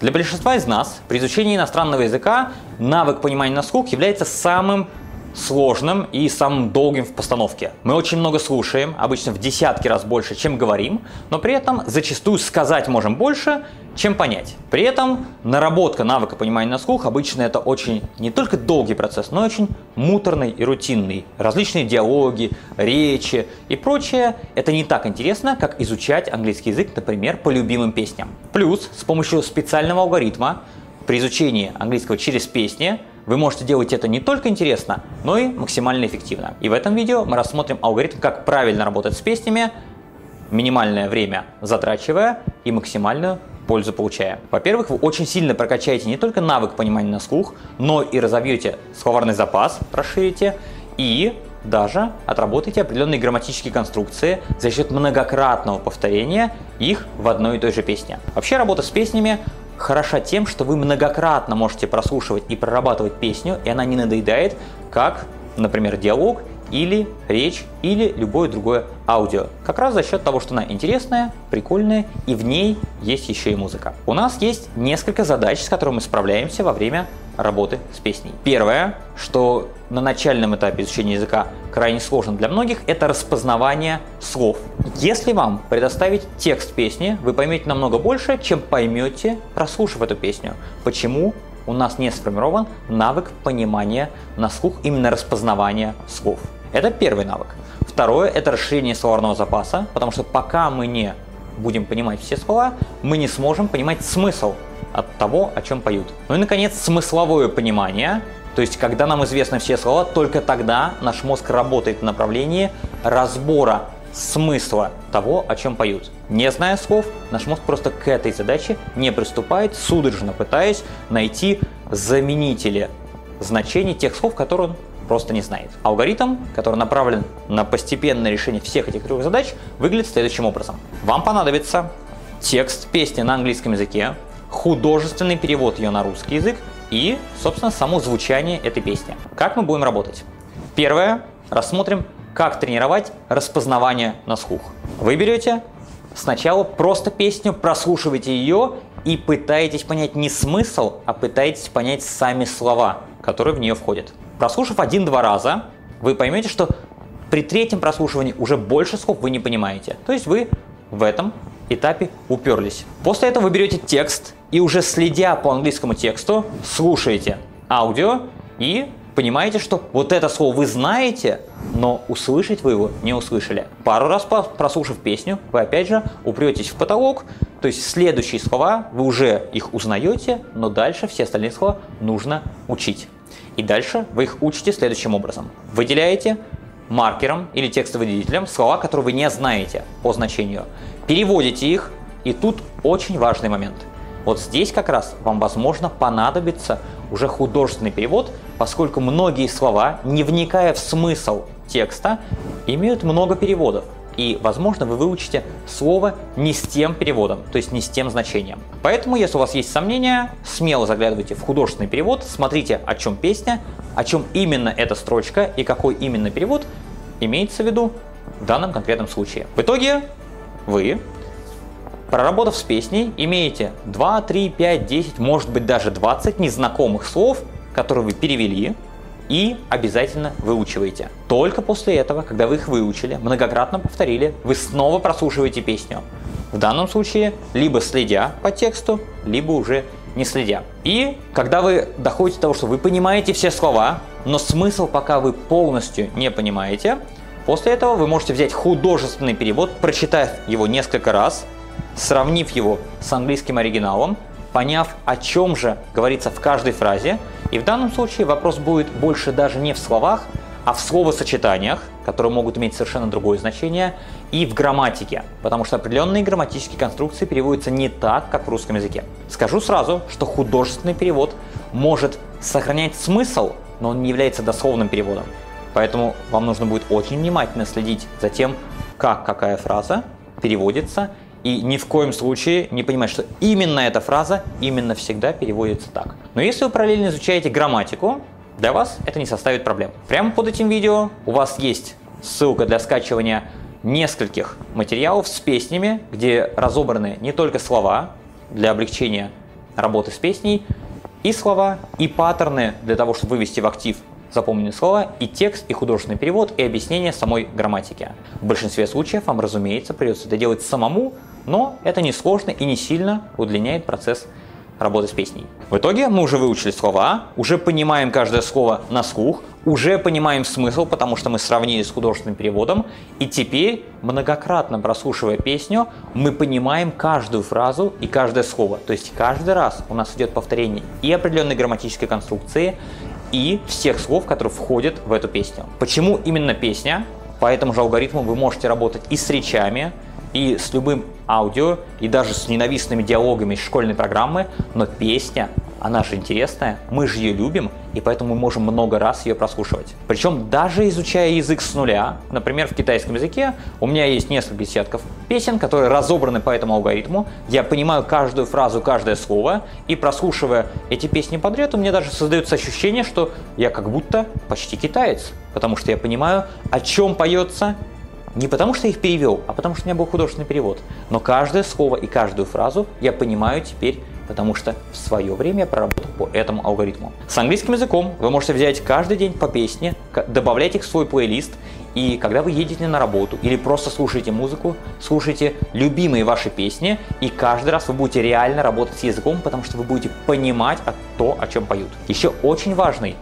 Для большинства из нас при изучении иностранного языка навык понимания на слух является самым сложным и самым долгим в постановке. Мы очень много слушаем, обычно в десятки раз больше, чем говорим, но при этом зачастую сказать можем больше, чем понять. При этом наработка навыка понимания на слух обычно это очень не только долгий процесс, но и очень муторный и рутинный. Различные диалоги, речи и прочее – это не так интересно, как изучать английский язык, например, по любимым песням. Плюс с помощью специального алгоритма при изучении английского через песни вы можете делать это не только интересно, но и максимально эффективно. И в этом видео мы рассмотрим алгоритм, как правильно работать с песнями, минимальное время затрачивая и максимальную пользу получая. Во-первых, вы очень сильно прокачаете не только навык понимания на слух, но и разовьете словарный запас, расширите и даже отработаете определенные грамматические конструкции за счет многократного повторения их в одной и той же песне. Вообще работа с песнями хороша тем, что вы многократно можете прослушивать и прорабатывать песню, и она не надоедает, как, например, диалог или речь, или любое другое аудио. Как раз за счет того, что она интересная, прикольная, и в ней есть еще и музыка. У нас есть несколько задач, с которыми мы справляемся во время работы с песней. Первое, что на начальном этапе изучения языка крайне сложно для многих, это распознавание слов. Если вам предоставить текст песни, вы поймете намного больше, чем поймете, прослушав эту песню. Почему? У нас не сформирован навык понимания на слух, именно распознавания слов. Это первый навык. Второе – это расширение словарного запаса, потому что пока мы не будем понимать все слова, мы не сможем понимать смысл от того, о чем поют. Ну и, наконец, смысловое понимание, то есть, когда нам известны все слова, только тогда наш мозг работает в направлении разбора смысла того, о чем поют. Не зная слов, наш мозг просто к этой задаче не приступает, судорожно пытаясь найти заменители значений тех слов, которые он просто не знает. Алгоритм, который направлен на постепенное решение всех этих трех задач, выглядит следующим образом. Вам понадобится текст песни на английском языке, художественный перевод ее на русский язык и, собственно, само звучание этой песни. Как мы будем работать? Первое. Рассмотрим, как тренировать распознавание на слух. Вы берете сначала просто песню, прослушиваете ее и пытаетесь понять не смысл, а пытаетесь понять сами слова, которые в нее входят. Прослушав один-два раза, вы поймете, что при третьем прослушивании уже больше слов вы не понимаете. То есть вы в этом этапе уперлись. После этого вы берете текст и уже следя по английскому тексту, слушаете аудио и понимаете, что вот это слово вы знаете, но услышать вы его не услышали. Пару раз прослушав песню, вы опять же упретесь в потолок, то есть следующие слова вы уже их узнаете, но дальше все остальные слова нужно учить. И дальше вы их учите следующим образом. Выделяете маркером или текстовыделителем слова, которые вы не знаете по значению. Переводите их, и тут очень важный момент. Вот здесь как раз вам, возможно, понадобится уже художественный перевод, поскольку многие слова, не вникая в смысл текста, имеют много переводов и, возможно, вы выучите слово не с тем переводом, то есть не с тем значением. Поэтому, если у вас есть сомнения, смело заглядывайте в художественный перевод, смотрите, о чем песня, о чем именно эта строчка и какой именно перевод имеется в виду в данном конкретном случае. В итоге вы, проработав с песней, имеете 2, 3, 5, 10, может быть даже 20 незнакомых слов, которые вы перевели, и обязательно выучивайте. Только после этого, когда вы их выучили, многократно повторили, вы снова прослушиваете песню. В данном случае либо следя по тексту, либо уже не следя. И когда вы доходите до того, что вы понимаете все слова, но смысл пока вы полностью не понимаете, после этого вы можете взять художественный перевод, прочитав его несколько раз, сравнив его с английским оригиналом, поняв, о чем же говорится в каждой фразе. И в данном случае вопрос будет больше даже не в словах, а в словосочетаниях, которые могут иметь совершенно другое значение, и в грамматике, потому что определенные грамматические конструкции переводятся не так, как в русском языке. Скажу сразу, что художественный перевод может сохранять смысл, но он не является дословным переводом. Поэтому вам нужно будет очень внимательно следить за тем, как какая фраза переводится и ни в коем случае не понимать, что именно эта фраза именно всегда переводится так. Но если вы параллельно изучаете грамматику, для вас это не составит проблем. Прямо под этим видео у вас есть ссылка для скачивания нескольких материалов с песнями, где разобраны не только слова для облегчения работы с песней и слова, и паттерны для того, чтобы вывести в актив запомненные слова, и текст, и художественный перевод, и объяснение самой грамматики. В большинстве случаев вам, разумеется, придется это делать самому, но это не сложно и не сильно удлиняет процесс работы с песней. В итоге мы уже выучили слова, уже понимаем каждое слово на слух, уже понимаем смысл, потому что мы сравнили с художественным переводом, и теперь, многократно прослушивая песню, мы понимаем каждую фразу и каждое слово. То есть каждый раз у нас идет повторение и определенной грамматической конструкции, и всех слов, которые входят в эту песню. Почему именно песня? По этому же алгоритму вы можете работать и с речами, и с любым аудио, и даже с ненавистными диалогами из школьной программы, но песня, она же интересная, мы же ее любим, и поэтому мы можем много раз ее прослушивать. Причем даже изучая язык с нуля, например, в китайском языке, у меня есть несколько десятков песен, которые разобраны по этому алгоритму, я понимаю каждую фразу, каждое слово, и прослушивая эти песни подряд, у меня даже создается ощущение, что я как будто почти китаец, потому что я понимаю, о чем поется, не потому, что я их перевел, а потому, что у меня был художественный перевод. Но каждое слово и каждую фразу я понимаю теперь потому что в свое время я проработал по этому алгоритму. С английским языком вы можете взять каждый день по песне, добавлять их в свой плейлист, и когда вы едете на работу или просто слушаете музыку, слушайте любимые ваши песни, и каждый раз вы будете реально работать с языком, потому что вы будете понимать то, о чем поют. Еще очень важный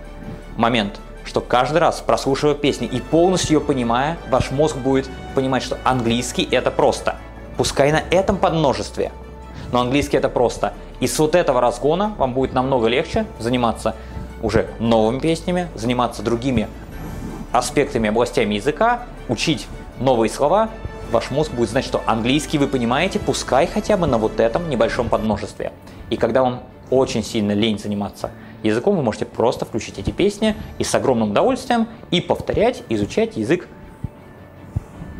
момент – что каждый раз, прослушивая песню и полностью ее понимая, ваш мозг будет понимать, что английский это просто. Пускай на этом подмножестве, но английский это просто. И с вот этого разгона вам будет намного легче заниматься уже новыми песнями, заниматься другими аспектами, областями языка, учить новые слова, ваш мозг будет знать, что английский вы понимаете, пускай хотя бы на вот этом небольшом подмножестве. И когда вам очень сильно лень заниматься языком, вы можете просто включить эти песни и с огромным удовольствием и повторять, изучать язык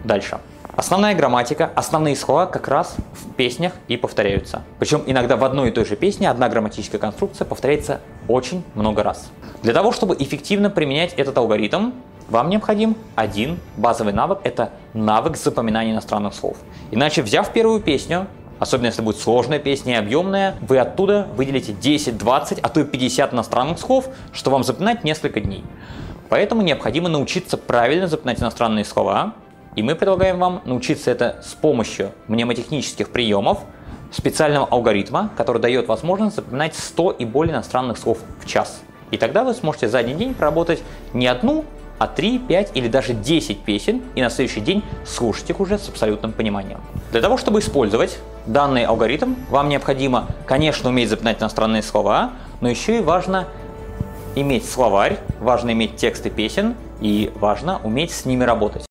дальше. Основная грамматика, основные слова как раз в песнях и повторяются. Причем иногда в одной и той же песне одна грамматическая конструкция повторяется очень много раз. Для того, чтобы эффективно применять этот алгоритм, вам необходим один базовый навык – это навык запоминания иностранных слов. Иначе, взяв первую песню, особенно если будет сложная песня и объемная, вы оттуда выделите 10, 20, а то и 50 иностранных слов, что вам запоминать несколько дней. Поэтому необходимо научиться правильно запоминать иностранные слова, и мы предлагаем вам научиться это с помощью мнемотехнических приемов, специального алгоритма, который дает возможность запоминать 100 и более иностранных слов в час. И тогда вы сможете за один день проработать не одну, а 3, 5 или даже 10 песен и на следующий день слушать их уже с абсолютным пониманием. Для того, чтобы использовать данный алгоритм, вам необходимо, конечно, уметь запоминать иностранные слова, но еще и важно иметь словарь, важно иметь тексты песен и важно уметь с ними работать.